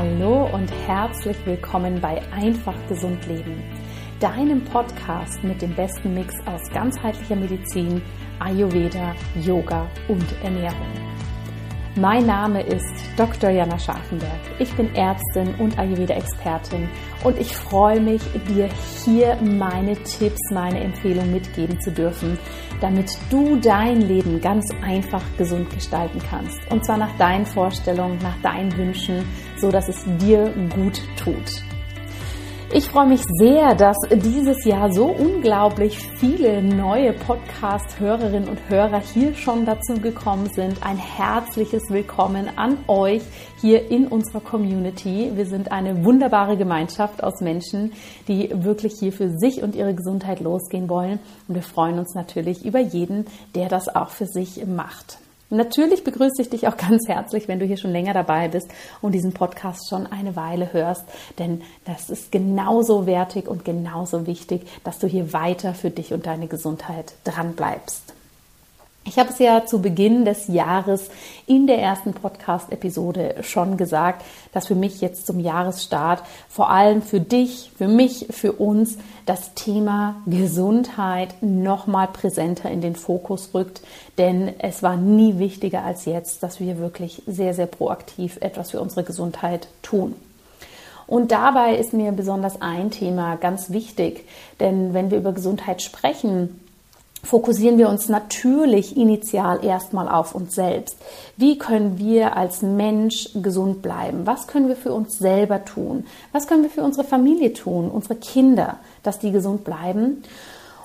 Hallo und herzlich willkommen bei Einfach Gesund Leben, deinem Podcast mit dem besten Mix aus ganzheitlicher Medizin, Ayurveda, Yoga und Ernährung. Mein Name ist Dr. Jana Scharfenberg. Ich bin Ärztin und Ayurveda-Expertin und ich freue mich, dir hier meine Tipps, meine Empfehlungen mitgeben zu dürfen, damit du dein Leben ganz einfach gesund gestalten kannst. Und zwar nach deinen Vorstellungen, nach deinen Wünschen, so dass es dir gut tut. Ich freue mich sehr, dass dieses Jahr so unglaublich viele neue Podcast-Hörerinnen und Hörer hier schon dazu gekommen sind. Ein herzliches Willkommen an euch hier in unserer Community. Wir sind eine wunderbare Gemeinschaft aus Menschen, die wirklich hier für sich und ihre Gesundheit losgehen wollen. Und wir freuen uns natürlich über jeden, der das auch für sich macht. Natürlich begrüße ich dich auch ganz herzlich, wenn du hier schon länger dabei bist und diesen Podcast schon eine Weile hörst, denn das ist genauso wertig und genauso wichtig, dass du hier weiter für dich und deine Gesundheit dran bleibst. Ich habe es ja zu Beginn des Jahres in der ersten Podcast-Episode schon gesagt, dass für mich jetzt zum Jahresstart vor allem für dich, für mich, für uns das Thema Gesundheit nochmal präsenter in den Fokus rückt. Denn es war nie wichtiger als jetzt, dass wir wirklich sehr, sehr proaktiv etwas für unsere Gesundheit tun. Und dabei ist mir besonders ein Thema ganz wichtig, denn wenn wir über Gesundheit sprechen, fokussieren wir uns natürlich initial erstmal auf uns selbst. Wie können wir als Mensch gesund bleiben? Was können wir für uns selber tun? Was können wir für unsere Familie tun, unsere Kinder, dass die gesund bleiben?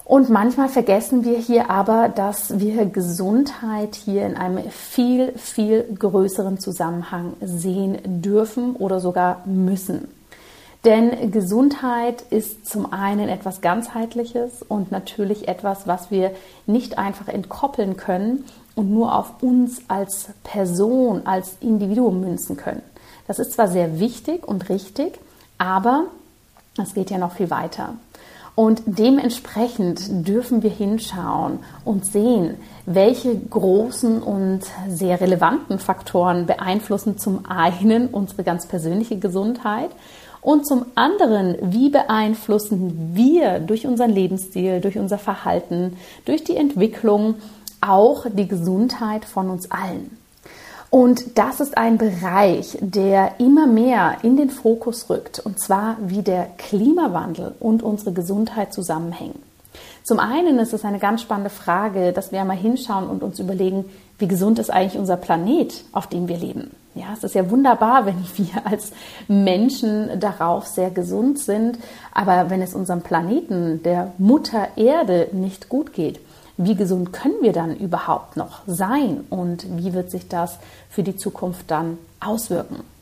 Und manchmal vergessen wir hier aber, dass wir Gesundheit hier in einem viel, viel größeren Zusammenhang sehen dürfen oder sogar müssen. Denn Gesundheit ist zum einen etwas ganzheitliches und natürlich etwas, was wir nicht einfach entkoppeln können und nur auf uns als Person, als Individuum münzen können. Das ist zwar sehr wichtig und richtig, aber es geht ja noch viel weiter. Und dementsprechend dürfen wir hinschauen und sehen, welche großen und sehr relevanten Faktoren beeinflussen zum einen unsere ganz persönliche Gesundheit und zum anderen, wie beeinflussen wir durch unseren Lebensstil, durch unser Verhalten, durch die Entwicklung auch die Gesundheit von uns allen. Und das ist ein Bereich, der immer mehr in den Fokus rückt, und zwar wie der Klimawandel und unsere Gesundheit zusammenhängen. Zum einen ist es eine ganz spannende Frage, dass wir einmal hinschauen und uns überlegen, wie gesund ist eigentlich unser Planet, auf dem wir leben. Ja, es ist ja wunderbar, wenn wir als Menschen darauf sehr gesund sind, aber wenn es unserem Planeten, der Mutter Erde, nicht gut geht, wie gesund können wir dann überhaupt noch sein und wie wird sich das für die Zukunft dann auswirken?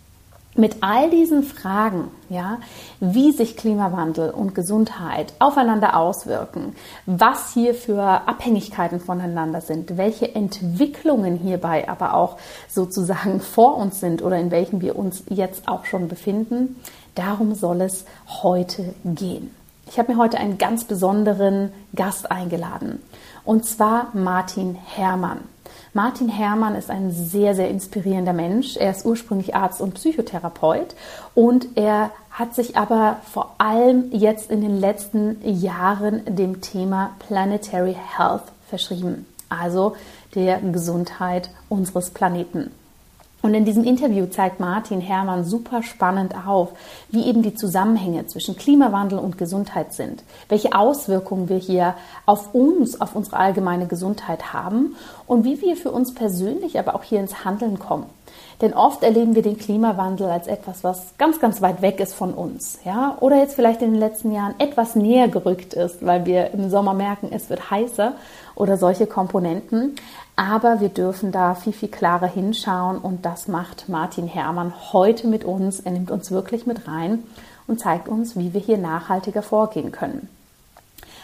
Mit all diesen Fragen, ja, wie sich Klimawandel und Gesundheit aufeinander auswirken, was hier für Abhängigkeiten voneinander sind, welche Entwicklungen hierbei aber auch sozusagen vor uns sind oder in welchen wir uns jetzt auch schon befinden, darum soll es heute gehen. Ich habe mir heute einen ganz besonderen Gast eingeladen und zwar Martin Herrmann. Martin Herrmann ist ein sehr, sehr inspirierender Mensch. Er ist ursprünglich Arzt und Psychotherapeut und er hat sich aber vor allem jetzt in den letzten Jahren dem Thema Planetary Health verschrieben, also der Gesundheit unseres Planeten. Und in diesem Interview zeigt Martin Herrmann super spannend auf, wie eben die Zusammenhänge zwischen Klimawandel und Gesundheit sind, welche Auswirkungen wir hier auf uns, auf unsere allgemeine Gesundheit haben und wie wir für uns persönlich aber auch hier ins Handeln kommen. Denn oft erleben wir den Klimawandel als etwas, was ganz, ganz weit weg ist von uns, ja, oder jetzt vielleicht in den letzten Jahren etwas näher gerückt ist, weil wir im Sommer merken, es wird heißer oder solche Komponenten. Aber wir dürfen da viel, viel klarer hinschauen und das macht Martin Herrmann heute mit uns. Er nimmt uns wirklich mit rein und zeigt uns, wie wir hier nachhaltiger vorgehen können.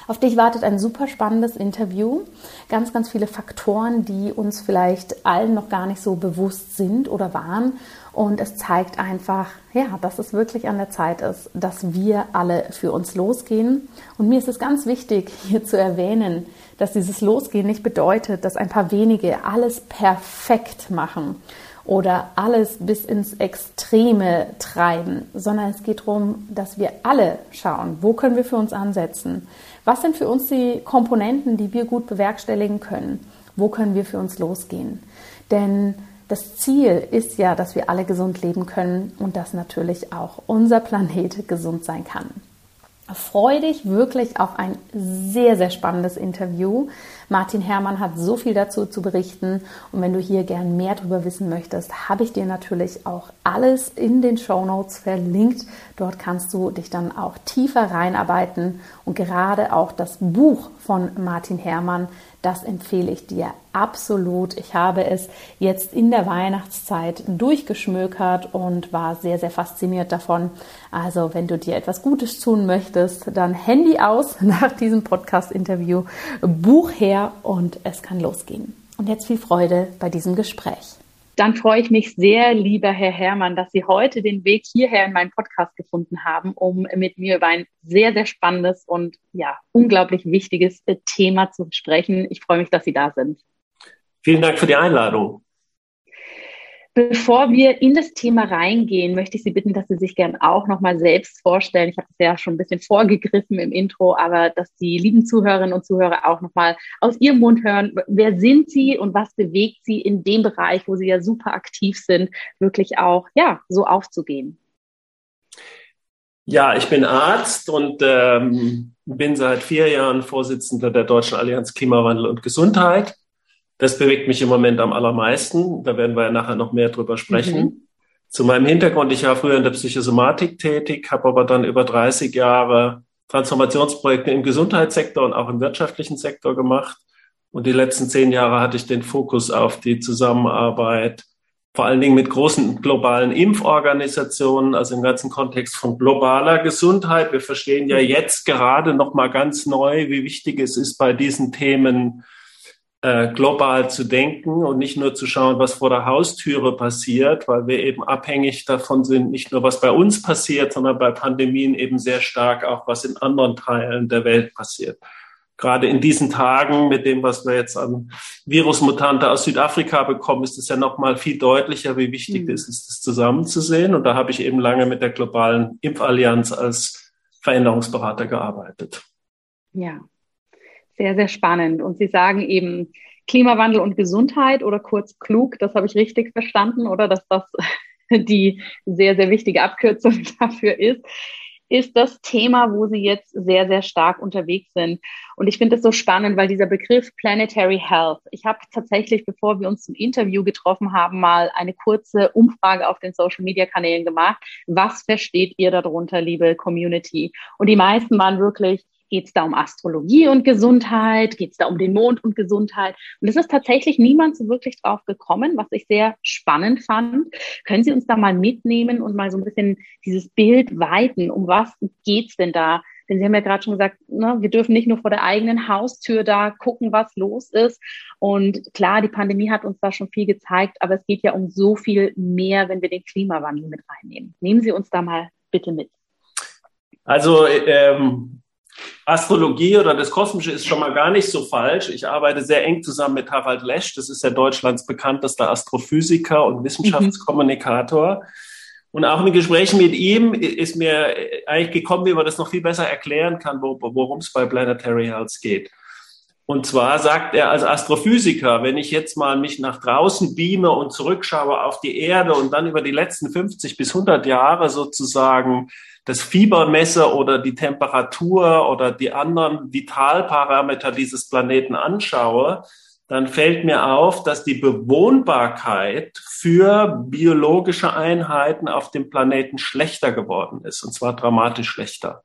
Auf dich wartet ein super spannendes Interview. Ganz, ganz viele Faktoren, die uns vielleicht allen noch gar nicht so bewusst sind oder waren. Und es zeigt einfach, ja, dass es wirklich an der Zeit ist, dass wir alle für uns losgehen. Und mir ist es ganz wichtig, hier zu erwähnen, dass dieses Losgehen nicht bedeutet, dass ein paar wenige alles perfekt machen oder alles bis ins Extreme treiben, sondern es geht darum, dass wir alle schauen, wo können wir für uns ansetzen, was sind für uns die Komponenten, die wir gut bewerkstelligen können, wo können wir für uns losgehen. Denn das Ziel ist ja, dass wir alle gesund leben können und dass natürlich auch unser Planet gesund sein kann. Freue dich wirklich auf ein sehr, sehr spannendes Interview. Martin Herrmann hat so viel dazu zu berichten und wenn du hier gern mehr darüber wissen möchtest, habe ich dir natürlich auch alles in den Show Notes verlinkt. Dort kannst du dich dann auch tiefer reinarbeiten und gerade auch das Buch von Martin Herrmann, das empfehle ich dir absolut. Ich habe es jetzt in der Weihnachtszeit durchgeschmökert und war sehr, sehr fasziniert davon. Also, wenn du dir etwas Gutes tun möchtest, dann Handy aus nach diesem Podcast-Interview, Buch her und es kann losgehen. Und jetzt viel Freude bei diesem Gespräch. Dann freue ich mich sehr, lieber Herr Herrmann, dass Sie heute den Weg hierher in meinen Podcast gefunden haben, um mit mir über ein sehr, sehr spannendes und ja, unglaublich wichtiges Thema zu sprechen. Ich freue mich, dass Sie da sind. Vielen Dank für die Einladung. Bevor wir in das Thema reingehen, möchte ich Sie bitten, dass Sie sich gern auch nochmal selbst vorstellen. Ich habe es ja schon ein bisschen vorgegriffen im Intro, aber dass die lieben Zuhörerinnen und Zuhörer auch nochmal aus Ihrem Mund hören, wer sind Sie und was bewegt Sie in dem Bereich, wo Sie ja super aktiv sind, wirklich auch ja so aufzugehen. Ja, ich bin Arzt und ähm, bin seit vier Jahren Vorsitzender der Deutschen Allianz Klimawandel und Gesundheit. Das bewegt mich im Moment am allermeisten. Da werden wir ja nachher noch mehr drüber sprechen. Mhm. Zu meinem Hintergrund, ich war früher in der Psychosomatik tätig, habe aber dann über 30 Jahre Transformationsprojekte im Gesundheitssektor und auch im wirtschaftlichen Sektor gemacht. Und die letzten zehn Jahre hatte ich den Fokus auf die Zusammenarbeit vor allen Dingen mit großen globalen Impforganisationen, also im ganzen Kontext von globaler Gesundheit. Wir verstehen ja mhm. jetzt gerade noch mal ganz neu, wie wichtig es ist, bei diesen Themen äh, global zu denken und nicht nur zu schauen, was vor der Haustüre passiert, weil wir eben abhängig davon sind, nicht nur was bei uns passiert, sondern bei Pandemien eben sehr stark auch, was in anderen Teilen der Welt passiert. Gerade in diesen Tagen mit dem, was wir jetzt an Virusmutante aus Südafrika bekommen, ist es ja noch mal viel deutlicher, wie wichtig mhm. es ist, das zusammenzusehen. Und da habe ich eben lange mit der globalen Impfallianz als Veränderungsberater gearbeitet. Ja, sehr, sehr spannend. Und Sie sagen eben Klimawandel und Gesundheit oder kurz klug, das habe ich richtig verstanden, oder dass das die sehr, sehr wichtige Abkürzung dafür ist, ist das Thema, wo Sie jetzt sehr, sehr stark unterwegs sind. Und ich finde es so spannend, weil dieser Begriff Planetary Health, ich habe tatsächlich, bevor wir uns zum Interview getroffen haben, mal eine kurze Umfrage auf den Social-Media-Kanälen gemacht. Was versteht ihr darunter, liebe Community? Und die meisten waren wirklich Geht es da um Astrologie und Gesundheit? Geht es da um den Mond und Gesundheit? Und es ist tatsächlich niemand so wirklich drauf gekommen, was ich sehr spannend fand. Können Sie uns da mal mitnehmen und mal so ein bisschen dieses Bild weiten? Um was geht's denn da? Denn Sie haben ja gerade schon gesagt, ne, wir dürfen nicht nur vor der eigenen Haustür da gucken, was los ist. Und klar, die Pandemie hat uns da schon viel gezeigt, aber es geht ja um so viel mehr, wenn wir den Klimawandel mit reinnehmen. Nehmen Sie uns da mal bitte mit. Also ähm, Astrologie oder das Kosmische ist schon mal gar nicht so falsch. Ich arbeite sehr eng zusammen mit Harald Lesch. Das ist ja Deutschlands bekanntester Astrophysiker und Wissenschaftskommunikator. Mhm. Und auch in Gesprächen mit ihm ist mir eigentlich gekommen, wie man das noch viel besser erklären kann, worum es bei Planetary Health geht. Und zwar sagt er als Astrophysiker, wenn ich jetzt mal mich nach draußen beame und zurückschaue auf die Erde und dann über die letzten 50 bis 100 Jahre sozusagen das Fiebermesser oder die Temperatur oder die anderen Vitalparameter dieses Planeten anschaue, dann fällt mir auf, dass die Bewohnbarkeit für biologische Einheiten auf dem Planeten schlechter geworden ist, und zwar dramatisch schlechter.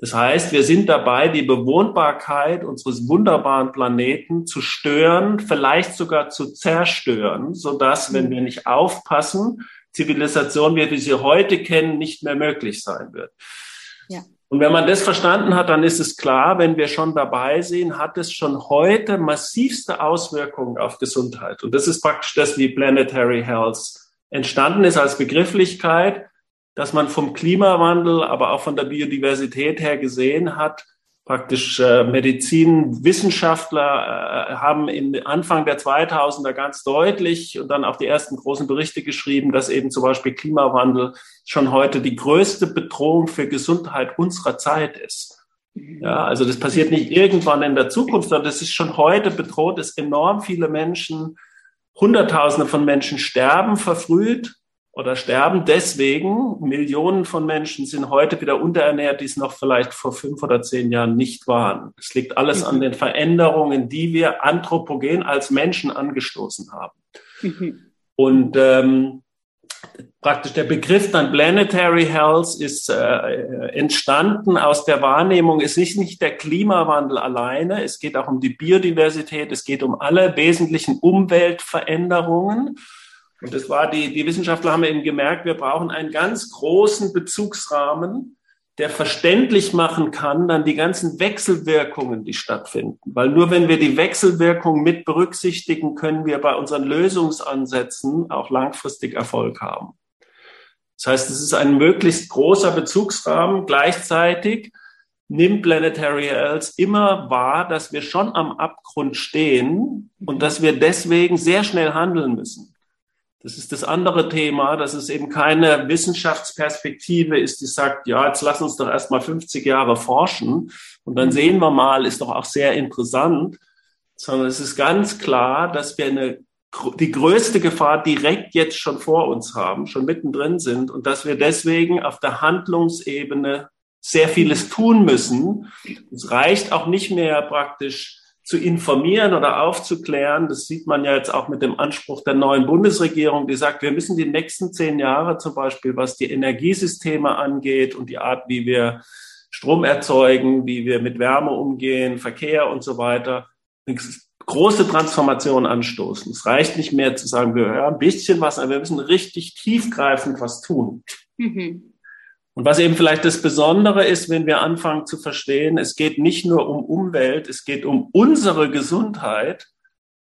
Das heißt, wir sind dabei, die Bewohnbarkeit unseres wunderbaren Planeten zu stören, vielleicht sogar zu zerstören, so dass, wenn wir nicht aufpassen, Zivilisation, wie wir sie heute kennen, nicht mehr möglich sein wird. Ja. Und wenn man das verstanden hat, dann ist es klar, wenn wir schon dabei sind, hat es schon heute massivste Auswirkungen auf Gesundheit. Und das ist praktisch das, wie Planetary Health entstanden ist als Begrifflichkeit dass man vom Klimawandel, aber auch von der Biodiversität her gesehen hat, praktisch äh, Medizinwissenschaftler äh, haben in Anfang der 2000er ganz deutlich und dann auch die ersten großen Berichte geschrieben, dass eben zum Beispiel Klimawandel schon heute die größte Bedrohung für Gesundheit unserer Zeit ist. Ja, also das passiert nicht irgendwann in der Zukunft, sondern das ist schon heute bedroht, es enorm viele Menschen, Hunderttausende von Menschen sterben verfrüht oder sterben deswegen. Millionen von Menschen sind heute wieder unterernährt, die es noch vielleicht vor fünf oder zehn Jahren nicht waren. Es liegt alles mhm. an den Veränderungen, die wir anthropogen als Menschen angestoßen haben. Mhm. Und ähm, praktisch der Begriff dann Planetary Health ist äh, entstanden aus der Wahrnehmung, es ist nicht der Klimawandel alleine, es geht auch um die Biodiversität, es geht um alle wesentlichen Umweltveränderungen. Und das war die, die Wissenschaftler haben eben gemerkt, wir brauchen einen ganz großen Bezugsrahmen, der verständlich machen kann, dann die ganzen Wechselwirkungen, die stattfinden. Weil nur wenn wir die Wechselwirkungen mit berücksichtigen, können wir bei unseren Lösungsansätzen auch langfristig Erfolg haben. Das heißt, es ist ein möglichst großer Bezugsrahmen. Gleichzeitig nimmt Planetary Health immer wahr, dass wir schon am Abgrund stehen und dass wir deswegen sehr schnell handeln müssen. Das ist das andere Thema, dass es eben keine Wissenschaftsperspektive ist, die sagt, ja, jetzt lass uns doch erstmal 50 Jahre forschen und dann sehen wir mal, ist doch auch sehr interessant, sondern es ist ganz klar, dass wir eine, die größte Gefahr direkt jetzt schon vor uns haben, schon mittendrin sind und dass wir deswegen auf der Handlungsebene sehr vieles tun müssen. Es reicht auch nicht mehr praktisch zu informieren oder aufzuklären. Das sieht man ja jetzt auch mit dem Anspruch der neuen Bundesregierung, die sagt, wir müssen die nächsten zehn Jahre zum Beispiel, was die Energiesysteme angeht und die Art, wie wir Strom erzeugen, wie wir mit Wärme umgehen, Verkehr und so weiter, große Transformation anstoßen. Es reicht nicht mehr zu sagen, wir hören ein bisschen was, aber wir müssen richtig tiefgreifend was tun. Mhm. Und was eben vielleicht das Besondere ist, wenn wir anfangen zu verstehen, es geht nicht nur um Umwelt, es geht um unsere Gesundheit.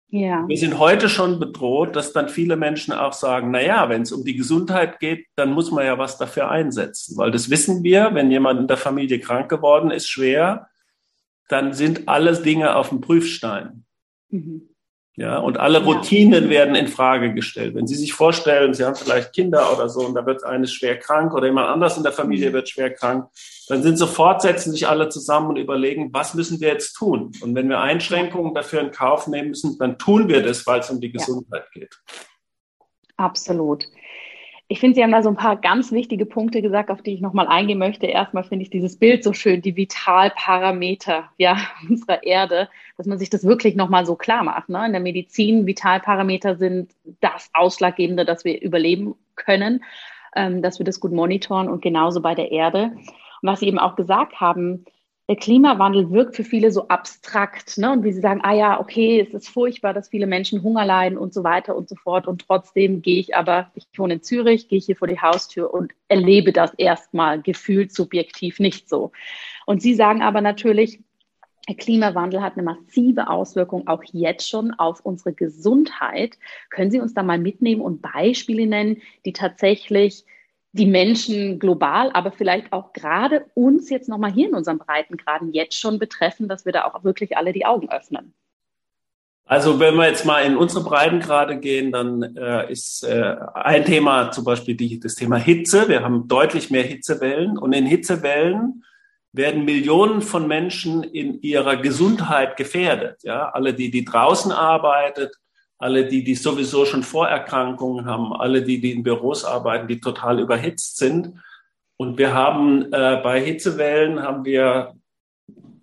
Ja. Wir sind heute schon bedroht, dass dann viele Menschen auch sagen, na ja, wenn es um die Gesundheit geht, dann muss man ja was dafür einsetzen, weil das wissen wir, wenn jemand in der Familie krank geworden ist, schwer, dann sind alle Dinge auf dem Prüfstein. Mhm. Ja, und alle Routinen ja. werden in Frage gestellt. Wenn Sie sich vorstellen, Sie haben vielleicht Kinder oder so und da wird eines schwer krank oder jemand anders in der Familie mhm. wird schwer krank, dann sind sofort, setzen sich alle zusammen und überlegen, was müssen wir jetzt tun? Und wenn wir Einschränkungen dafür in Kauf nehmen müssen, dann tun wir das, weil es um die Gesundheit ja. geht. Absolut. Ich finde, Sie haben da so ein paar ganz wichtige Punkte gesagt, auf die ich nochmal eingehen möchte. Erstmal finde ich dieses Bild so schön, die Vitalparameter ja, unserer Erde, dass man sich das wirklich nochmal so klar macht. Ne? In der Medizin, Vitalparameter sind das Ausschlaggebende, dass wir überleben können, ähm, dass wir das gut monitoren und genauso bei der Erde. Und was Sie eben auch gesagt haben, der Klimawandel wirkt für viele so abstrakt, ne? Und wie sie sagen, ah ja, okay, es ist furchtbar, dass viele Menschen Hunger leiden und so weiter und so fort. Und trotzdem gehe ich aber, ich wohne in Zürich, gehe ich hier vor die Haustür und erlebe das erstmal gefühlt subjektiv nicht so. Und sie sagen aber natürlich, der Klimawandel hat eine massive Auswirkung auch jetzt schon auf unsere Gesundheit. Können Sie uns da mal mitnehmen und Beispiele nennen, die tatsächlich die Menschen global, aber vielleicht auch gerade uns jetzt nochmal hier in unseren Breitengraden jetzt schon betreffen, dass wir da auch wirklich alle die Augen öffnen. Also wenn wir jetzt mal in unsere Breitengrade gehen, dann äh, ist äh, ein Thema zum Beispiel die, das Thema Hitze. Wir haben deutlich mehr Hitzewellen und in Hitzewellen werden Millionen von Menschen in ihrer Gesundheit gefährdet. Ja, alle die, die draußen arbeitet, alle die, die sowieso schon Vorerkrankungen haben, alle die, die in Büros arbeiten, die total überhitzt sind. Und wir haben äh, bei Hitzewellen haben wir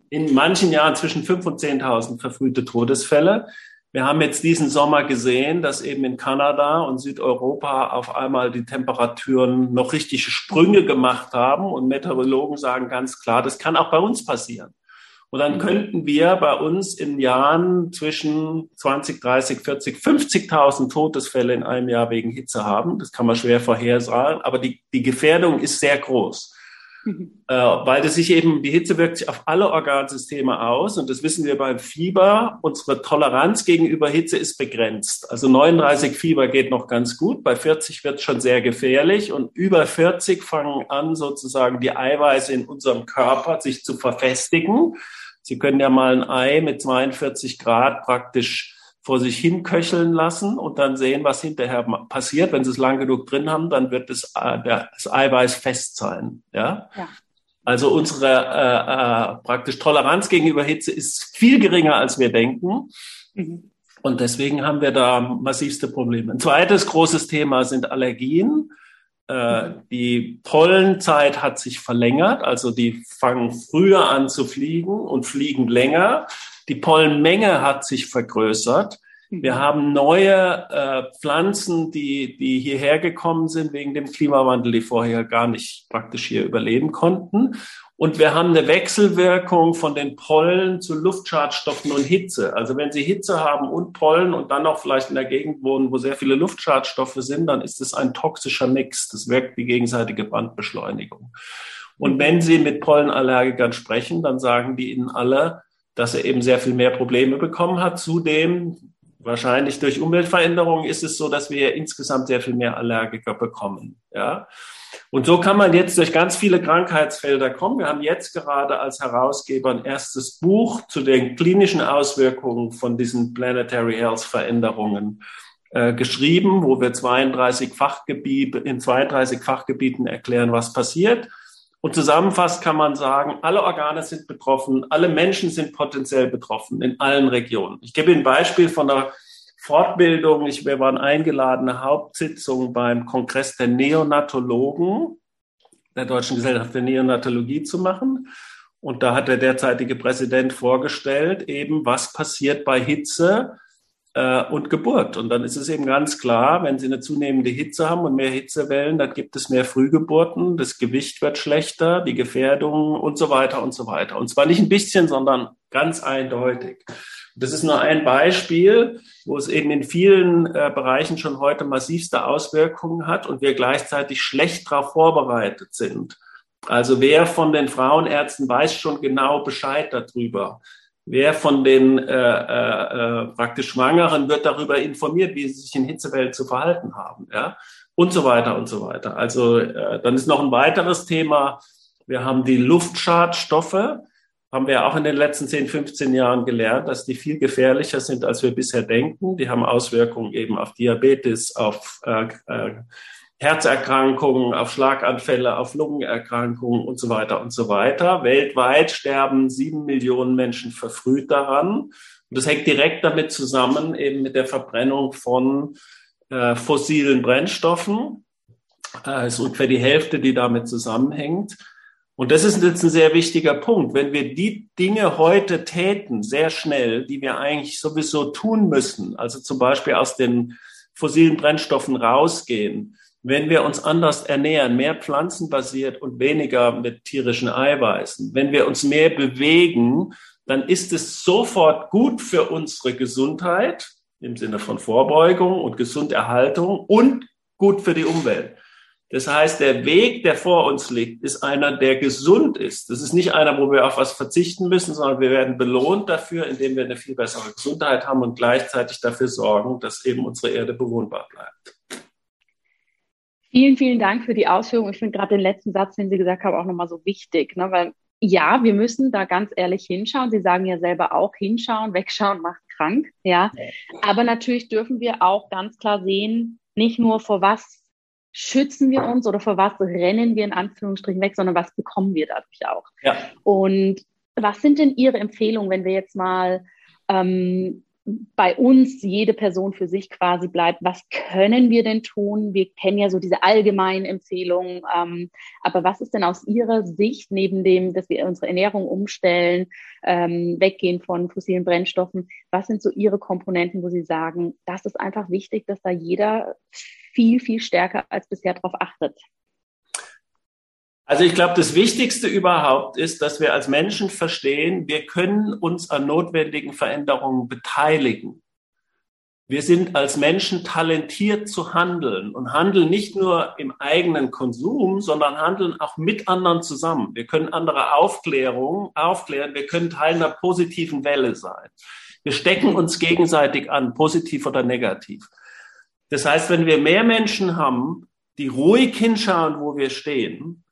in manchen Jahren zwischen 5.000 und 10.000 verfrühte Todesfälle. Wir haben jetzt diesen Sommer gesehen, dass eben in Kanada und Südeuropa auf einmal die Temperaturen noch richtige Sprünge gemacht haben. Und Meteorologen sagen ganz klar, das kann auch bei uns passieren. Und dann könnten wir bei uns in Jahren zwischen 20, 30, 40, 50.000 Todesfälle in einem Jahr wegen Hitze haben. Das kann man schwer vorhersagen, aber die, die Gefährdung ist sehr groß. Mhm. Äh, weil das sich eben, die Hitze wirkt sich auf alle Organsysteme aus und das wissen wir beim Fieber. Unsere Toleranz gegenüber Hitze ist begrenzt. Also 39 Fieber geht noch ganz gut, bei 40 wird es schon sehr gefährlich und über 40 fangen an, sozusagen die Eiweiße in unserem Körper sich zu verfestigen. Sie können ja mal ein Ei mit 42 Grad praktisch vor sich hin köcheln lassen und dann sehen, was hinterher passiert. Wenn Sie es lang genug drin haben, dann wird das, äh, das Eiweiß fest sein. Ja. ja. Also unsere äh, äh, praktisch Toleranz gegenüber Hitze ist viel geringer, als wir denken. Mhm. Und deswegen haben wir da massivste Probleme. Ein zweites großes Thema sind Allergien. Äh, die Pollenzeit hat sich verlängert, also die fangen früher an zu fliegen und fliegen länger. Die Pollenmenge hat sich vergrößert. Wir mhm. haben neue äh, Pflanzen, die, die hierher gekommen sind wegen dem Klimawandel, die vorher gar nicht praktisch hier überleben konnten. Und wir haben eine Wechselwirkung von den Pollen zu Luftschadstoffen und Hitze. Also wenn Sie Hitze haben und Pollen und dann noch vielleicht in der Gegend wohnen, wo sehr viele Luftschadstoffe sind, dann ist es ein toxischer Mix. Das wirkt wie gegenseitige Bandbeschleunigung. Und wenn Sie mit Pollenallergikern sprechen, dann sagen die Ihnen alle, dass er eben sehr viel mehr Probleme bekommen hat. Zudem, wahrscheinlich durch Umweltveränderungen, ist es so, dass wir insgesamt sehr viel mehr Allergiker bekommen. Ja. Und so kann man jetzt durch ganz viele Krankheitsfelder kommen. Wir haben jetzt gerade als Herausgeber ein erstes Buch zu den klinischen Auswirkungen von diesen Planetary Health Veränderungen äh, geschrieben, wo wir 32 Fachgebiete, in 32 Fachgebieten erklären, was passiert. Und zusammenfassend kann man sagen, alle Organe sind betroffen, alle Menschen sind potenziell betroffen in allen Regionen. Ich gebe Ihnen ein Beispiel von der Fortbildung. Ich, wir waren eingeladen, eine Hauptsitzung beim Kongress der Neonatologen der Deutschen Gesellschaft für Neonatologie zu machen. Und da hat der derzeitige Präsident vorgestellt, eben was passiert bei Hitze äh, und Geburt. Und dann ist es eben ganz klar, wenn Sie eine zunehmende Hitze haben und mehr Hitzewellen, dann gibt es mehr Frühgeburten, das Gewicht wird schlechter, die Gefährdung und so weiter und so weiter. Und zwar nicht ein bisschen, sondern ganz eindeutig. Das ist nur ein Beispiel, wo es eben in vielen äh, Bereichen schon heute massivste Auswirkungen hat und wir gleichzeitig schlecht darauf vorbereitet sind. Also wer von den Frauenärzten weiß schon genau Bescheid darüber. Wer von den äh, äh, äh, praktisch Schwangeren wird darüber informiert, wie sie sich in Hitzewelt zu verhalten haben, ja, und so weiter und so weiter. Also äh, dann ist noch ein weiteres Thema. Wir haben die Luftschadstoffe, haben wir auch in den letzten 10, 15 Jahren gelernt, dass die viel gefährlicher sind, als wir bisher denken. Die haben Auswirkungen eben auf Diabetes, auf äh, äh, Herzerkrankungen, auf Schlaganfälle, auf Lungenerkrankungen und so weiter und so weiter. Weltweit sterben sieben Millionen Menschen verfrüht daran. Und das hängt direkt damit zusammen, eben mit der Verbrennung von äh, fossilen Brennstoffen. Äh, ist ungefähr die Hälfte, die damit zusammenhängt. Und das ist jetzt ein sehr wichtiger Punkt. Wenn wir die Dinge heute täten, sehr schnell, die wir eigentlich sowieso tun müssen, also zum Beispiel aus den fossilen Brennstoffen rausgehen, wenn wir uns anders ernähren, mehr pflanzenbasiert und weniger mit tierischen Eiweißen, wenn wir uns mehr bewegen, dann ist es sofort gut für unsere Gesundheit im Sinne von Vorbeugung und Gesunderhaltung und gut für die Umwelt. Das heißt, der Weg, der vor uns liegt, ist einer, der gesund ist. Das ist nicht einer, wo wir auf was verzichten müssen, sondern wir werden belohnt dafür, indem wir eine viel bessere Gesundheit haben und gleichzeitig dafür sorgen, dass eben unsere Erde bewohnbar bleibt. Vielen, vielen Dank für die Ausführung. Ich finde gerade den letzten Satz, den Sie gesagt haben, auch nochmal so wichtig, ne? weil ja, wir müssen da ganz ehrlich hinschauen. Sie sagen ja selber auch, hinschauen, wegschauen macht krank, ja. Aber natürlich dürfen wir auch ganz klar sehen, nicht nur vor was schützen wir uns oder vor was rennen wir in Anführungsstrichen weg, sondern was bekommen wir dadurch auch. Ja. Und was sind denn Ihre Empfehlungen, wenn wir jetzt mal ähm, bei uns jede Person für sich quasi bleibt. Was können wir denn tun? Wir kennen ja so diese allgemeinen Empfehlungen. Ähm, aber was ist denn aus Ihrer Sicht, neben dem, dass wir unsere Ernährung umstellen, ähm, weggehen von fossilen Brennstoffen, was sind so Ihre Komponenten, wo Sie sagen, das ist einfach wichtig, dass da jeder viel, viel stärker als bisher darauf achtet? Also ich glaube, das Wichtigste überhaupt ist, dass wir als Menschen verstehen, wir können uns an notwendigen Veränderungen beteiligen. wir sind als Menschen talentiert zu handeln und handeln nicht nur im eigenen Konsum, sondern handeln auch mit anderen zusammen. Wir können andere Aufklärung aufklären, wir können Teil einer positiven Welle sein. Wir stecken uns gegenseitig an, positiv oder negativ. Das heißt, wenn wir mehr Menschen haben, die ruhig hinschauen, wo wir stehen,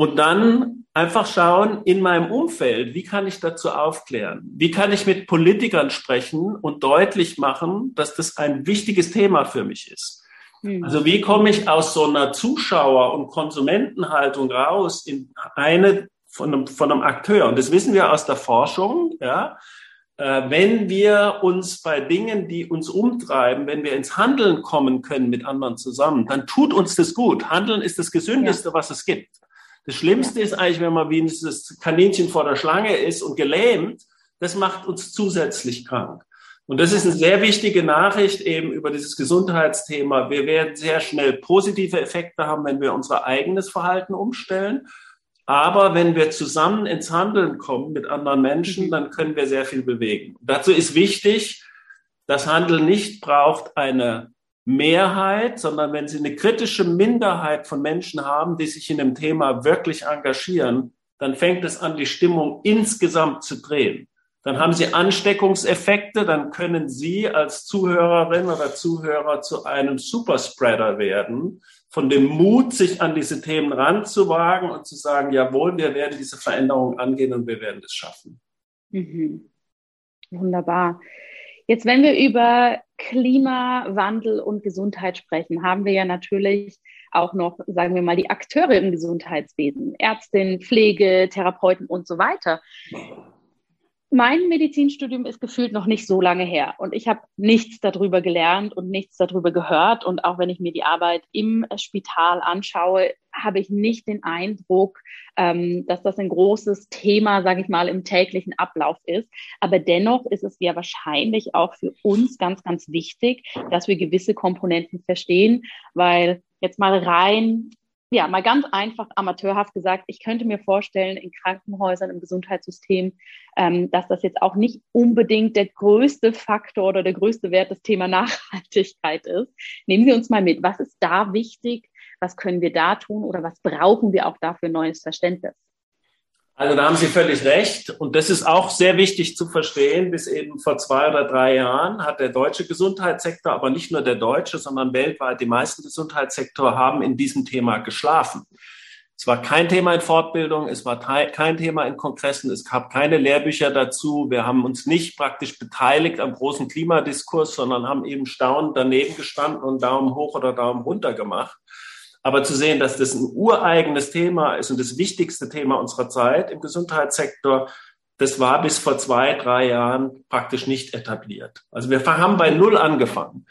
und dann einfach schauen in meinem Umfeld, wie kann ich dazu aufklären? Wie kann ich mit Politikern sprechen und deutlich machen, dass das ein wichtiges Thema für mich ist? Mhm. Also wie komme ich aus so einer Zuschauer- und Konsumentenhaltung raus in eine von einem, von einem Akteur? Und das wissen wir aus der Forschung, ja. Äh, wenn wir uns bei Dingen, die uns umtreiben, wenn wir ins Handeln kommen können mit anderen zusammen, dann tut uns das gut. Handeln ist das Gesündeste, ja. was es gibt. Das Schlimmste ist eigentlich, wenn man wie das Kaninchen vor der Schlange ist und gelähmt, das macht uns zusätzlich krank. Und das ist eine sehr wichtige Nachricht eben über dieses Gesundheitsthema. Wir werden sehr schnell positive Effekte haben, wenn wir unser eigenes Verhalten umstellen. Aber wenn wir zusammen ins Handeln kommen mit anderen Menschen, mhm. dann können wir sehr viel bewegen. Dazu ist wichtig, dass Handeln nicht braucht eine Mehrheit, sondern wenn Sie eine kritische Minderheit von Menschen haben, die sich in dem Thema wirklich engagieren, dann fängt es an, die Stimmung insgesamt zu drehen. Dann haben Sie Ansteckungseffekte, dann können Sie als Zuhörerin oder Zuhörer zu einem Superspreader werden, von dem Mut, sich an diese Themen ranzuwagen und zu sagen, jawohl, wir werden diese Veränderung angehen und wir werden es schaffen. Mhm. Wunderbar. Jetzt, wenn wir über Klimawandel und Gesundheit sprechen, haben wir ja natürlich auch noch, sagen wir mal, die Akteure im Gesundheitswesen, Ärztinnen, Pflege, Therapeuten und so weiter mein Medizinstudium ist gefühlt noch nicht so lange her und ich habe nichts darüber gelernt und nichts darüber gehört. Und auch wenn ich mir die Arbeit im Spital anschaue, habe ich nicht den Eindruck, ähm, dass das ein großes Thema, sage ich mal, im täglichen Ablauf ist. Aber dennoch ist es ja wahrscheinlich auch für uns ganz, ganz wichtig, dass wir gewisse Komponenten verstehen, weil jetzt mal rein ja, mal ganz einfach amateurhaft gesagt, ich könnte mir vorstellen, in Krankenhäusern, im Gesundheitssystem, ähm, dass das jetzt auch nicht unbedingt der größte Faktor oder der größte Wert des Thema Nachhaltigkeit ist. Nehmen Sie uns mal mit. Was ist da wichtig? Was können wir da tun oder was brauchen wir auch dafür neues Verständnis? Also da haben Sie völlig recht. Und das ist auch sehr wichtig zu verstehen. Bis eben vor zwei oder drei Jahren hat der deutsche Gesundheitssektor, aber nicht nur der deutsche, sondern weltweit die meisten Gesundheitssektor haben in diesem Thema geschlafen. Es war kein Thema in Fortbildung, es war kein Thema in Kongressen, es gab keine Lehrbücher dazu. Wir haben uns nicht praktisch beteiligt am großen Klimadiskurs, sondern haben eben staunend daneben gestanden und Daumen hoch oder Daumen runter gemacht. Aber zu sehen, dass das ein ureigenes Thema ist und das wichtigste Thema unserer Zeit im Gesundheitssektor, das war bis vor zwei, drei Jahren praktisch nicht etabliert. Also wir haben bei Null angefangen.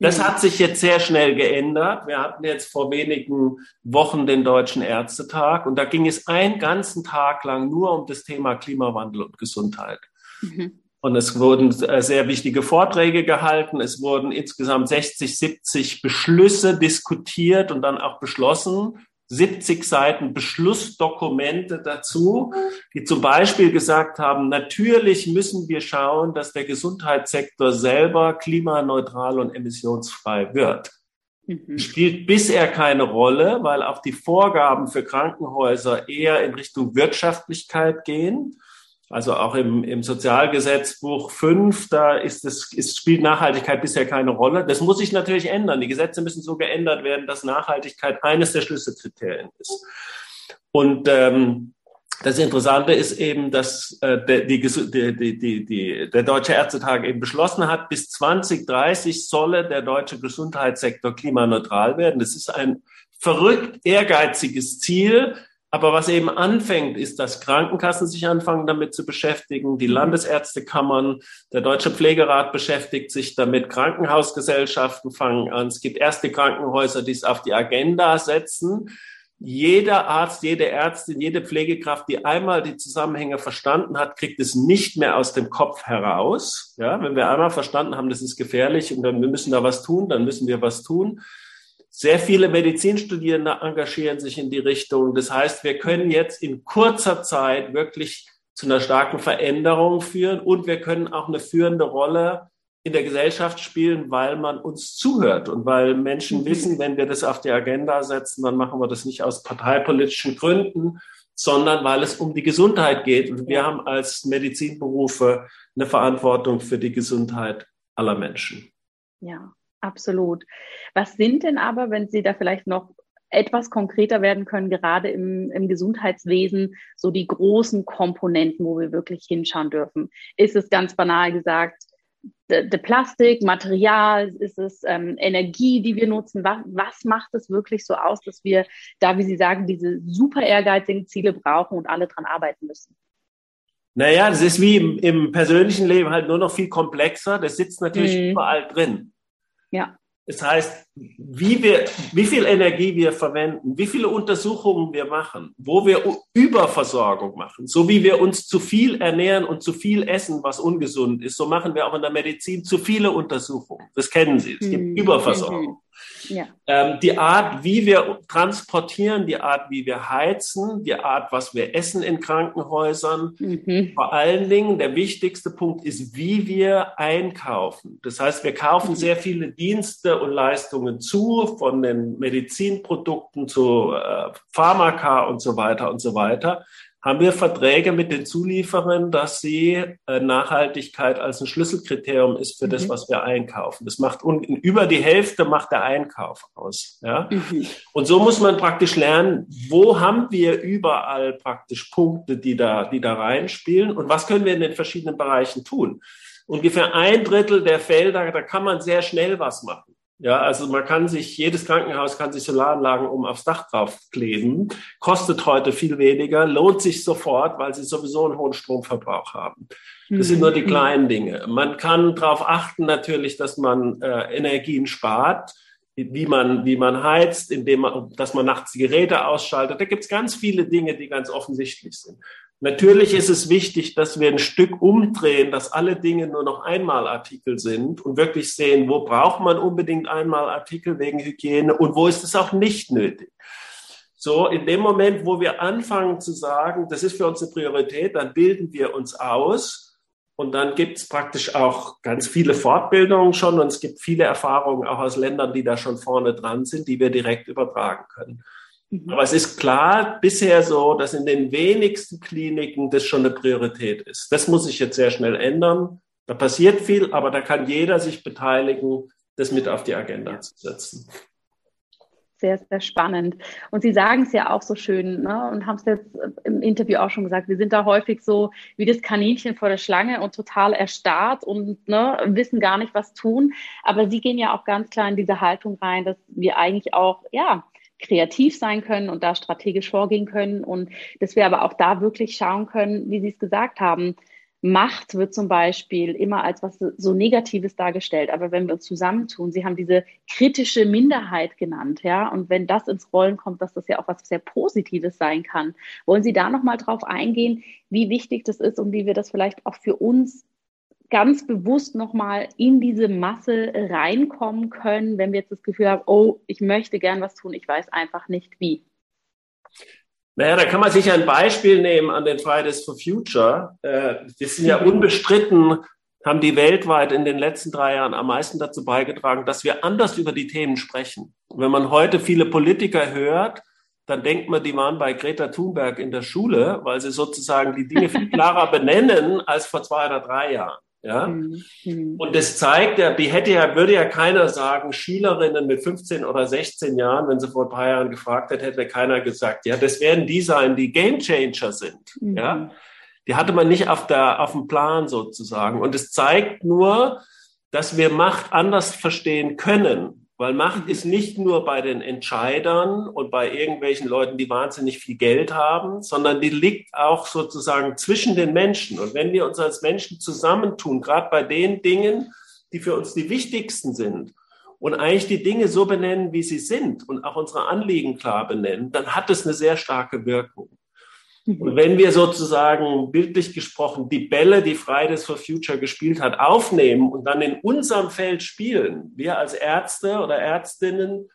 Das hat sich jetzt sehr schnell geändert. Wir hatten jetzt vor wenigen Wochen den Deutschen Ärztetag und da ging es einen ganzen Tag lang nur um das Thema Klimawandel und Gesundheit. Mhm. Und es wurden äh, sehr wichtige Vorträge gehalten. Es wurden insgesamt 60, 70 Beschlüsse diskutiert und dann auch beschlossen. 70 Seiten Beschlussdokumente dazu, die zum Beispiel gesagt haben, natürlich müssen wir schauen, dass der Gesundheitssektor selber klimaneutral und emissionsfrei wird. Mhm. Spielt bisher keine Rolle, weil auch die Vorgaben für Krankenhäuser eher in Richtung Wirtschaftlichkeit gehen. Also auch im, im Sozialgesetzbuch 5, da ist es, ist, spielt Nachhaltigkeit bisher keine Rolle. Das muss sich natürlich ändern. Die Gesetze müssen so geändert werden, dass Nachhaltigkeit eines der Schlüsselkriterien ist. Und ähm, das Interessante ist eben, dass äh, der, die, die, die, die, der Deutsche Ärztetag eben beschlossen hat, bis 2030 solle der deutsche Gesundheitssektor klimaneutral werden. Das ist ein verrückt ehrgeiziges Ziel, aber was eben anfängt, ist, dass Krankenkassen sich anfangen damit zu beschäftigen, die mhm. Landesärztekammern, der Deutsche Pflegerat beschäftigt sich damit, Krankenhausgesellschaften fangen an. Es gibt erste Krankenhäuser, die es auf die Agenda setzen. Jeder Arzt, jede Ärztin, jede Pflegekraft, die einmal die Zusammenhänge verstanden hat, kriegt es nicht mehr aus dem Kopf heraus. Ja, wenn wir einmal verstanden haben, das ist gefährlich und dann wir müssen da was tun, dann müssen wir was tun. Sehr viele Medizinstudierende engagieren sich in die Richtung. Das heißt, wir können jetzt in kurzer Zeit wirklich zu einer starken Veränderung führen und wir können auch eine führende Rolle in der Gesellschaft spielen, weil man uns zuhört und weil Menschen mhm. wissen, wenn wir das auf die Agenda setzen, dann machen wir das nicht aus parteipolitischen Gründen, sondern weil es um die Gesundheit geht. Und wir haben als Medizinberufe eine Verantwortung für die Gesundheit aller Menschen. Ja, absolut. Was sind denn aber, wenn Sie da vielleicht noch etwas konkreter werden können, gerade im, im Gesundheitswesen, so die großen Komponenten, wo wir wirklich hinschauen dürfen? Ist es ganz banal gesagt, der Plastik, Material, ist es ähm, Energie, die wir nutzen? Was, was macht es wirklich so aus, dass wir da, wie Sie sagen, diese super ehrgeizigen Ziele brauchen und alle dran arbeiten müssen? Naja, das ist wie im, im persönlichen Leben halt nur noch viel komplexer. Das sitzt natürlich mhm. überall drin. Ja. Das heißt, wie, wir, wie viel Energie wir verwenden, wie viele Untersuchungen wir machen, wo wir Überversorgung machen, so wie wir uns zu viel ernähren und zu viel essen, was ungesund ist, so machen wir auch in der Medizin zu viele Untersuchungen. Das kennen Sie, es gibt mhm. Überversorgung. Ja. Ähm, die Art, wie wir transportieren, die Art, wie wir heizen, die Art, was wir essen in Krankenhäusern. Mhm. Vor allen Dingen, der wichtigste Punkt ist, wie wir einkaufen. Das heißt, wir kaufen mhm. sehr viele Dienste und Leistungen zu, von den Medizinprodukten zu äh, Pharmaka und so weiter und so weiter haben wir Verträge mit den Zulieferern, dass sie äh, Nachhaltigkeit als ein Schlüsselkriterium ist für mhm. das, was wir einkaufen. Das macht über die Hälfte macht der Einkauf aus. Ja? Mhm. Und so muss man praktisch lernen, wo haben wir überall praktisch Punkte, die da, die da reinspielen und was können wir in den verschiedenen Bereichen tun. Ungefähr ein Drittel der Felder, da kann man sehr schnell was machen. Ja, also man kann sich, jedes Krankenhaus kann sich Solaranlagen um aufs Dach draufkleben, kostet heute viel weniger, lohnt sich sofort, weil sie sowieso einen hohen Stromverbrauch haben. Das mhm. sind nur die mhm. kleinen Dinge. Man kann darauf achten natürlich, dass man äh, Energien spart, wie man, wie man heizt, indem man, dass man nachts die Geräte ausschaltet. Da gibt's ganz viele Dinge, die ganz offensichtlich sind. Natürlich ist es wichtig, dass wir ein Stück umdrehen, dass alle Dinge nur noch Einmalartikel sind und wirklich sehen, wo braucht man unbedingt Einmalartikel wegen Hygiene und wo ist es auch nicht nötig. So, in dem Moment, wo wir anfangen zu sagen, das ist für uns eine Priorität, dann bilden wir uns aus und dann gibt es praktisch auch ganz viele Fortbildungen schon und es gibt viele Erfahrungen auch aus Ländern, die da schon vorne dran sind, die wir direkt übertragen können. Mhm. Aber es ist klar bisher so, dass in den wenigsten Kliniken das schon eine Priorität ist. Das muss sich jetzt sehr schnell ändern. Da passiert viel, aber da kann jeder sich beteiligen, das mit auf die Agenda zu setzen. Sehr, sehr spannend. Und Sie sagen es ja auch so schön ne? und haben es jetzt im Interview auch schon gesagt. Wir sind da häufig so wie das Kaninchen vor der Schlange und total erstarrt und ne, wissen gar nicht, was tun. Aber Sie gehen ja auch ganz klar in diese Haltung rein, dass wir eigentlich auch, ja, kreativ sein können und da strategisch vorgehen können und dass wir aber auch da wirklich schauen können, wie Sie es gesagt haben. Macht wird zum Beispiel immer als was so Negatives dargestellt. Aber wenn wir uns zusammentun, Sie haben diese kritische Minderheit genannt, ja, und wenn das ins Rollen kommt, dass das ja auch was sehr Positives sein kann. Wollen Sie da nochmal drauf eingehen, wie wichtig das ist und wie wir das vielleicht auch für uns ganz bewusst nochmal in diese Masse reinkommen können, wenn wir jetzt das Gefühl haben, oh, ich möchte gern was tun, ich weiß einfach nicht wie. Naja, da kann man sich ein Beispiel nehmen an den Fridays for Future. Äh, die sind ja unbestritten, haben die weltweit in den letzten drei Jahren am meisten dazu beigetragen, dass wir anders über die Themen sprechen. Wenn man heute viele Politiker hört, dann denkt man, die waren bei Greta Thunberg in der Schule, weil sie sozusagen die Dinge viel klarer benennen als vor zwei oder drei Jahren. Ja? Mhm. mhm. Und das zeigt ja, die hätte ja, würde ja keiner sagen, Schülerinnen mit 15 oder 16 Jahren, wenn sie vor ein paar Jahren gefragt hätte, hätte keiner gesagt, ja, das werden die sein, die Gamechanger sind. Mhm. Ja? Die hatte man nicht auf der, auf dem Plan sozusagen. Und es zeigt nur, dass wir Macht anders verstehen können. Weil Macht ist nicht nur bei den Entscheidern und bei irgendwelchen Leuten, die wahnsinnig viel Geld haben, sondern die liegt auch sozusagen zwischen den Menschen. Und wenn wir uns als Menschen zusammentun, gerade bei den Dingen, die für uns die wichtigsten sind, und eigentlich die Dinge so benennen, wie sie sind und auch unsere Anliegen klar benennen, dann hat es eine sehr starke Wirkung. Und wenn wir sozusagen bildlich gesprochen die Bälle, die Fridays for Future gespielt hat, aufnehmen und dann in unserem Feld spielen, wir als Ärzte oder Ärztinnen,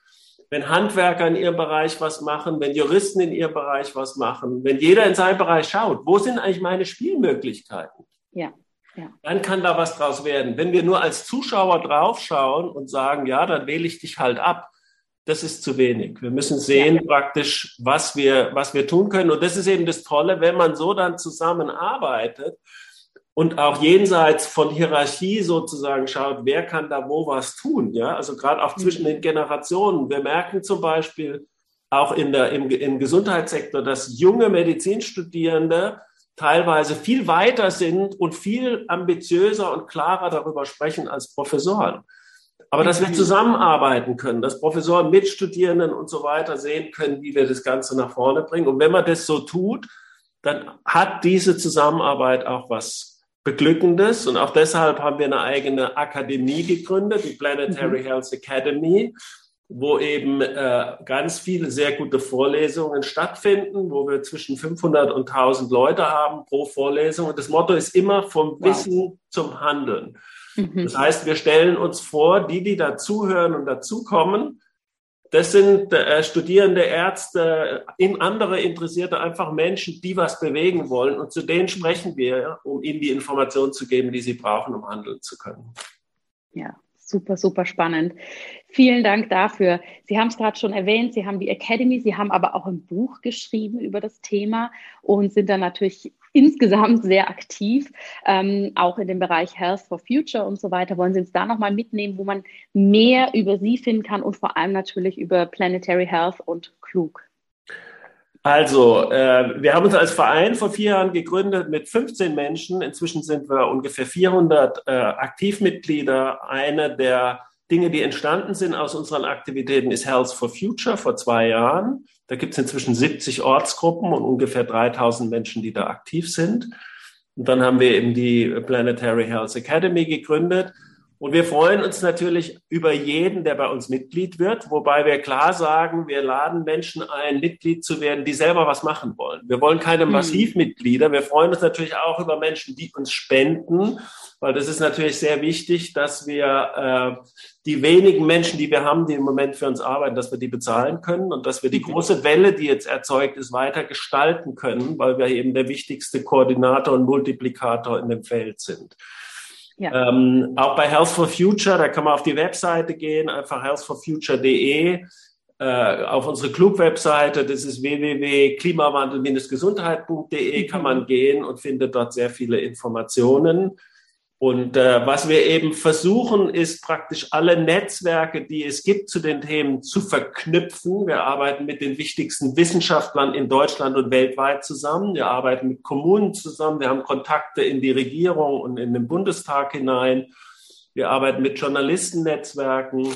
wenn Handwerker in ihrem Bereich was machen, wenn Juristen in ihrem Bereich was machen, wenn jeder in seinem Bereich schaut, wo sind eigentlich meine Spielmöglichkeiten? Ja. ja. dann kann da was draus werden. Wenn wir nur als Zuschauer draufschauen und sagen, ja, dann wähle ich dich halt ab, das ist zu wenig. Wir müssen sehen ja. praktisch, was wir, was wir tun können. Und das ist eben das Tolle, wenn man so dann zusammenarbeitet und auch jenseits von Hierarchie sozusagen schaut, wer kann da wo was tun. Ja, also gerade auch zwischen den Generationen. Wir merken zum Beispiel auch in der, im, im Gesundheitssektor, dass junge Medizinstudierende teilweise viel weiter sind und viel ambitiöser und klarer darüber sprechen als Professoren. Aber dass wir zusammenarbeiten können, dass Professoren mit Studierenden und so weiter sehen können, wie wir das Ganze nach vorne bringen. Und wenn man das so tut, dann hat diese Zusammenarbeit auch was Beglückendes. Und auch deshalb haben wir eine eigene Akademie gegründet, die Planetary mhm. Health Academy, wo eben äh, ganz viele sehr gute Vorlesungen stattfinden, wo wir zwischen 500 und 1000 Leute haben pro Vorlesung. Und das Motto ist immer vom wow. Wissen zum Handeln. Mhm. Das heißt, wir stellen uns vor, die, die dazuhören und dazukommen, das sind äh, Studierende, Ärzte, in andere Interessierte, einfach Menschen, die was bewegen wollen. Und zu denen sprechen wir, um ihnen die Informationen zu geben, die sie brauchen, um handeln zu können. Ja, super, super spannend. Vielen Dank dafür. Sie haben es gerade schon erwähnt, Sie haben die Academy, Sie haben aber auch ein Buch geschrieben über das Thema und sind dann natürlich insgesamt sehr aktiv, ähm, auch in dem Bereich Health for Future und so weiter. Wollen Sie uns da nochmal mitnehmen, wo man mehr über Sie finden kann und vor allem natürlich über Planetary Health und Klug? Also, äh, wir haben uns als Verein vor vier Jahren gegründet mit 15 Menschen. Inzwischen sind wir ungefähr 400 äh, Aktivmitglieder. Eine der Dinge, die entstanden sind aus unseren Aktivitäten, ist Health for Future vor zwei Jahren. Da gibt es inzwischen 70 Ortsgruppen und ungefähr 3000 Menschen, die da aktiv sind. Und dann haben wir eben die Planetary Health Academy gegründet. Und wir freuen uns natürlich über jeden, der bei uns Mitglied wird, wobei wir klar sagen, wir laden Menschen ein, Mitglied zu werden, die selber was machen wollen. Wir wollen keine hm. Massivmitglieder. Wir freuen uns natürlich auch über Menschen, die uns spenden, weil das ist natürlich sehr wichtig, dass wir äh, die wenigen Menschen, die wir haben, die im Moment für uns arbeiten, dass wir die bezahlen können und dass wir die mhm. große Welle, die jetzt erzeugt ist, weiter gestalten können, weil wir eben der wichtigste Koordinator und Multiplikator in dem Feld sind. Ja. Ähm, auch bei Health for Future, da kann man auf die Webseite gehen, einfach healthforfuture.de, äh, auf unsere Club-Webseite, das ist www.klimawandel-gesundheit.de, kann man mhm. gehen und findet dort sehr viele Informationen. Und äh, was wir eben versuchen, ist praktisch alle Netzwerke, die es gibt zu den Themen, zu verknüpfen. Wir arbeiten mit den wichtigsten Wissenschaftlern in Deutschland und weltweit zusammen. Wir arbeiten mit Kommunen zusammen. Wir haben Kontakte in die Regierung und in den Bundestag hinein. Wir arbeiten mit Journalistennetzwerken.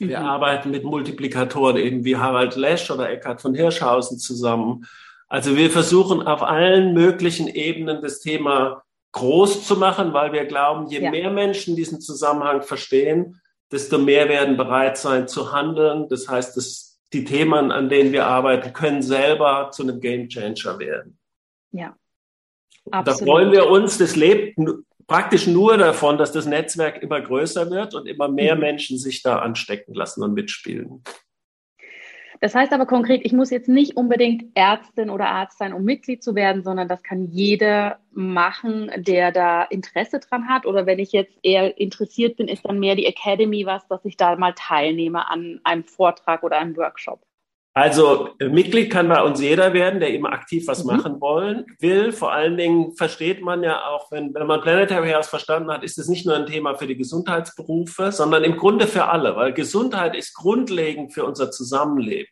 Wir mhm. arbeiten mit Multiplikatoren eben wie Harald Lesch oder Eckhard von Hirschhausen zusammen. Also wir versuchen auf allen möglichen Ebenen das Thema groß zu machen, weil wir glauben, je ja. mehr Menschen diesen Zusammenhang verstehen, desto mehr werden bereit sein zu handeln. Das heißt, dass die Themen, an denen wir arbeiten, können selber zu einem Game Changer werden. Ja. Absolut. Da freuen wir uns, das lebt praktisch nur davon, dass das Netzwerk immer größer wird und immer mehr mhm. Menschen sich da anstecken lassen und mitspielen. Das heißt aber konkret, ich muss jetzt nicht unbedingt Ärztin oder Arzt sein, um Mitglied zu werden, sondern das kann jeder machen, der da Interesse dran hat. Oder wenn ich jetzt eher interessiert bin, ist dann mehr die Academy was, dass ich da mal teilnehme an einem Vortrag oder einem Workshop. Also äh, Mitglied kann bei uns jeder werden, der eben aktiv was mhm. machen wollen will. Vor allen Dingen versteht man ja auch, wenn, wenn man Planetary Health verstanden hat, ist es nicht nur ein Thema für die Gesundheitsberufe, sondern im Grunde für alle, weil Gesundheit ist grundlegend für unser Zusammenleben.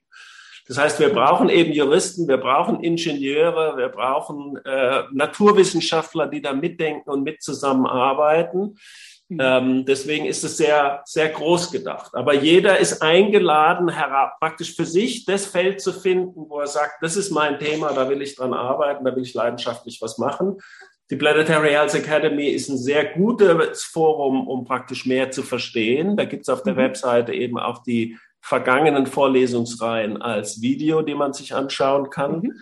Das heißt, wir brauchen eben Juristen, wir brauchen Ingenieure, wir brauchen äh, Naturwissenschaftler, die da mitdenken und mit zusammenarbeiten. Mhm. Ähm, deswegen ist es sehr, sehr groß gedacht. Aber jeder ist eingeladen, herab, praktisch für sich das Feld zu finden, wo er sagt, das ist mein Thema, da will ich dran arbeiten, da will ich leidenschaftlich was machen. Die Planetary Health Academy ist ein sehr gutes Forum, um praktisch mehr zu verstehen. Da gibt es auf der mhm. Webseite eben auch die vergangenen Vorlesungsreihen als Video, die man sich anschauen kann. Mhm.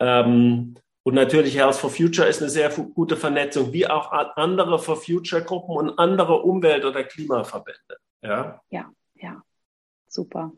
Ähm, und natürlich Health for Future ist eine sehr gute Vernetzung, wie auch andere For Future Gruppen und andere Umwelt- oder Klimaverbände. Ja, ja, ja. super.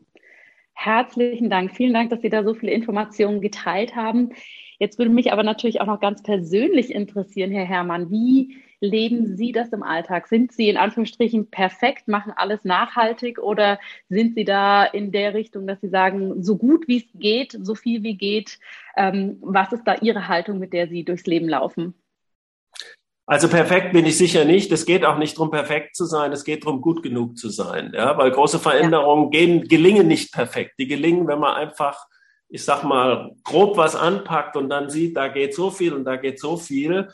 Herzlichen Dank. Vielen Dank, dass Sie da so viele Informationen geteilt haben. Jetzt würde mich aber natürlich auch noch ganz persönlich interessieren, Herr Herrmann, wie leben Sie das im Alltag? Sind Sie in Anführungsstrichen perfekt, machen alles nachhaltig oder sind Sie da in der Richtung, dass Sie sagen, so gut wie es geht, so viel wie geht? Ähm, was ist da Ihre Haltung, mit der Sie durchs Leben laufen? Also perfekt bin ich sicher nicht. Es geht auch nicht darum, perfekt zu sein. Es geht darum, gut genug zu sein. Ja, weil große Veränderungen ja. gehen, gelingen nicht perfekt. Die gelingen, wenn man einfach, ich sag mal, grob was anpackt und dann sieht, da geht so viel und da geht so viel.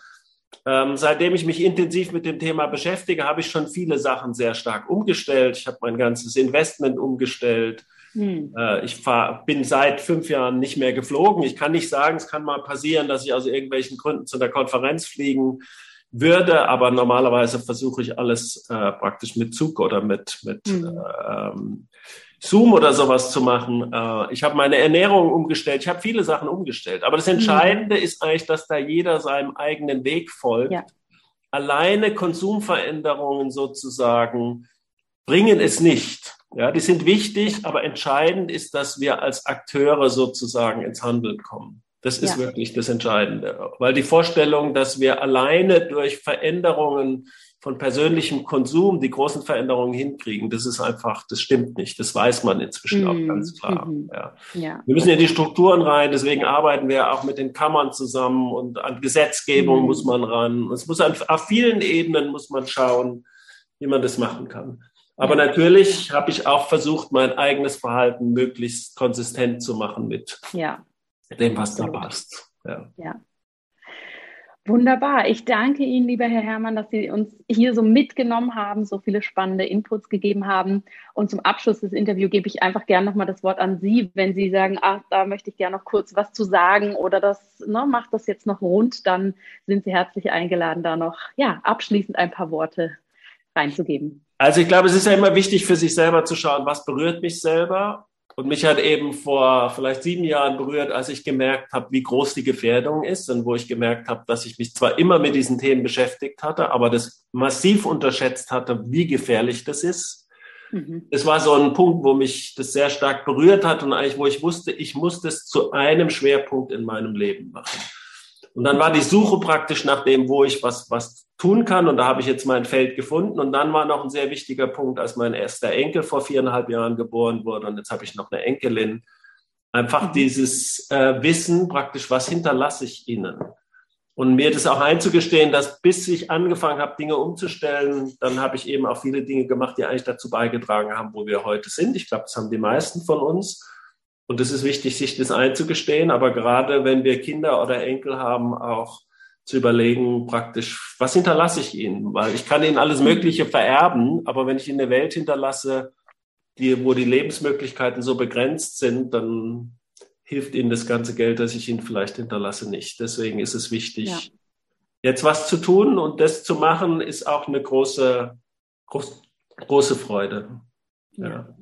Ähm, seitdem ich mich intensiv mit dem Thema beschäftige, habe ich schon viele Sachen sehr stark umgestellt. Ich habe mein ganzes Investment umgestellt. Hm. Äh, ich fahr, bin seit fünf Jahren nicht mehr geflogen. Ich kann nicht sagen, es kann mal passieren, dass ich aus irgendwelchen Gründen zu der Konferenz fliegen würde, aber normalerweise versuche ich alles äh, praktisch mit Zug oder mit, mit mhm. ähm, Zoom oder sowas zu machen. Äh, ich habe meine Ernährung umgestellt, ich habe viele Sachen umgestellt. Aber das mhm. Entscheidende mhm. ist eigentlich, dass da jeder seinem eigenen Weg folgt. Ja. Alleine Konsumveränderungen sozusagen bringen es nicht. Ja, die sind wichtig, aber entscheidend ist, dass wir als Akteure sozusagen ins Handeln kommen. Das ist ja. wirklich das Entscheidende. Weil die Vorstellung, dass wir alleine durch Veränderungen von persönlichem Konsum die großen Veränderungen hinkriegen, das ist einfach, das stimmt nicht. Das weiß man inzwischen auch ganz klar. Mm. Ja. ja. Wir müssen in die Strukturen rein, deswegen arbeiten wir auch mit den Kammern zusammen und an Gesetzgebung mm. muss man ran. Es muss an, auf vielen Ebenen muss man schauen, wie man das machen kann. Aber ja. natürlich habe ich auch versucht, mein eigenes Verhalten möglichst konsistent zu machen mit ja dem, was da passt. Ja. ja. Wunderbar. Ich danke Ihnen, lieber Herr Herrmann, dass Sie uns hier so mitgenommen haben, so viele spannende Inputs gegeben haben. Und zum Abschluss des Interviews gebe ich einfach gerne nochmal das Wort an Sie. Wenn Sie sagen, ach, da möchte ich gerne noch kurz was zu sagen oder das ne, macht das jetzt noch rund, dann sind Sie herzlich eingeladen, da noch ja, abschließend ein paar Worte reinzugeben. Also ich glaube, es ist ja immer wichtig für sich selber zu schauen, was berührt mich selber und mich hat eben vor vielleicht sieben Jahren berührt, als ich gemerkt habe, wie groß die Gefährdung ist und wo ich gemerkt habe, dass ich mich zwar immer mit diesen Themen beschäftigt hatte, aber das massiv unterschätzt hatte, wie gefährlich das ist. Mhm. Es war so ein Punkt, wo mich das sehr stark berührt hat und eigentlich, wo ich wusste, ich muss das zu einem Schwerpunkt in meinem Leben machen. Und dann war die Suche praktisch nach dem, wo ich was, was tun kann. Und da habe ich jetzt mein Feld gefunden. Und dann war noch ein sehr wichtiger Punkt, als mein erster Enkel vor viereinhalb Jahren geboren wurde. Und jetzt habe ich noch eine Enkelin. Einfach mhm. dieses äh, Wissen praktisch, was hinterlasse ich ihnen? Und mir das auch einzugestehen, dass bis ich angefangen habe, Dinge umzustellen, dann habe ich eben auch viele Dinge gemacht, die eigentlich dazu beigetragen haben, wo wir heute sind. Ich glaube, das haben die meisten von uns. Und es ist wichtig, sich das einzugestehen. Aber gerade wenn wir Kinder oder Enkel haben, auch zu überlegen, praktisch, was hinterlasse ich ihnen? Weil ich kann ihnen alles Mögliche vererben, aber wenn ich ihnen eine Welt hinterlasse, die, wo die Lebensmöglichkeiten so begrenzt sind, dann hilft ihnen das ganze Geld, das ich ihnen vielleicht hinterlasse, nicht. Deswegen ist es wichtig, ja. jetzt was zu tun und das zu machen, ist auch eine große, groß, große Freude. Ja. ja.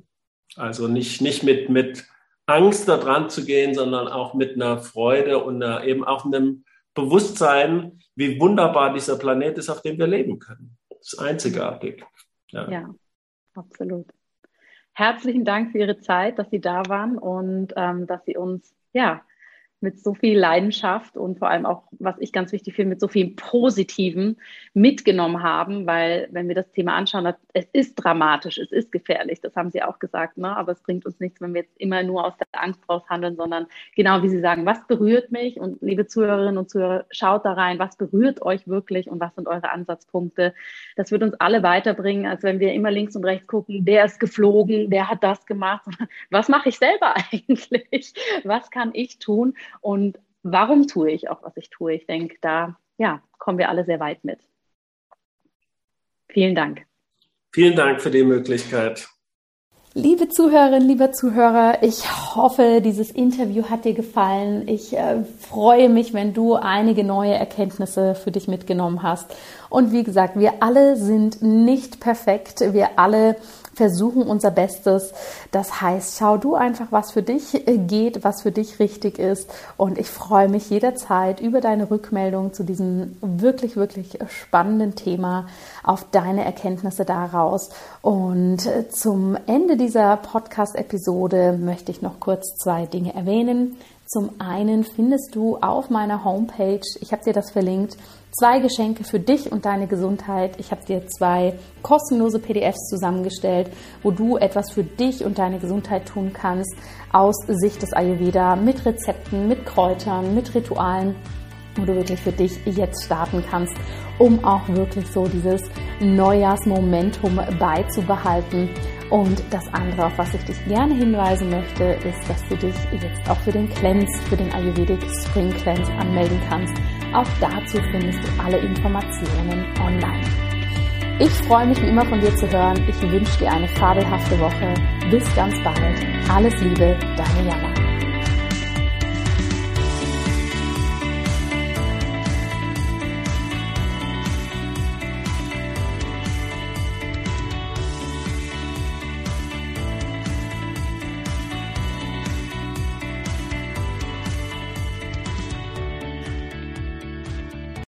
Also nicht, nicht mit, mit Angst da dran zu gehen, sondern auch mit einer Freude und einer, eben auch einem Bewusstsein, wie wunderbar dieser Planet ist, auf dem wir leben können. Das ist einzigartig. Ja, ja absolut. Herzlichen Dank für Ihre Zeit, dass Sie da waren und ähm, dass Sie uns ja mit so viel Leidenschaft und vor allem auch, was ich ganz wichtig finde, mit so viel Positiven mitgenommen haben, weil wenn wir das Thema anschauen, es ist dramatisch, es ist gefährlich, das haben Sie auch gesagt, ne? aber es bringt uns nichts, wenn wir jetzt immer nur aus der Angst raus handeln, sondern genau wie Sie sagen, was berührt mich und liebe Zuhörerinnen und Zuhörer, schaut da rein, was berührt euch wirklich und was sind eure Ansatzpunkte. Das wird uns alle weiterbringen, als wenn wir immer links und rechts gucken, der ist geflogen, der hat das gemacht. Was mache ich selber eigentlich? Was kann ich tun? Und warum tue ich auch, was ich tue? Ich denke, da ja, kommen wir alle sehr weit mit. Vielen Dank. Vielen Dank für die Möglichkeit. Liebe Zuhörerinnen, lieber Zuhörer, ich hoffe, dieses Interview hat dir gefallen. Ich äh, freue mich, wenn du einige neue Erkenntnisse für dich mitgenommen hast. Und wie gesagt, wir alle sind nicht perfekt. Wir alle versuchen unser Bestes. Das heißt, schau du einfach, was für dich äh, geht, was für dich richtig ist. Und ich freue mich jederzeit über deine Rückmeldung zu diesem wirklich, wirklich spannenden Thema, auf deine Erkenntnisse daraus. Und äh, zum Ende dieser Podcast-Episode möchte ich noch kurz zwei Dinge erwähnen. Zum einen findest du auf meiner Homepage, ich habe dir das verlinkt, zwei Geschenke für dich und deine Gesundheit. Ich habe dir zwei kostenlose PDFs zusammengestellt, wo du etwas für dich und deine Gesundheit tun kannst aus Sicht des Ayurveda mit Rezepten, mit Kräutern, mit Ritualen wo du wirklich für dich jetzt starten kannst, um auch wirklich so dieses Neujahrsmomentum beizubehalten und das andere, auf was ich dich gerne hinweisen möchte, ist, dass du dich jetzt auch für den Cleanse, für den Ayurvedic Spring Cleanse anmelden kannst. Auch dazu findest du alle Informationen online. Ich freue mich wie immer von dir zu hören. Ich wünsche dir eine fabelhafte Woche. Bis ganz bald. Alles Liebe, deine Jana.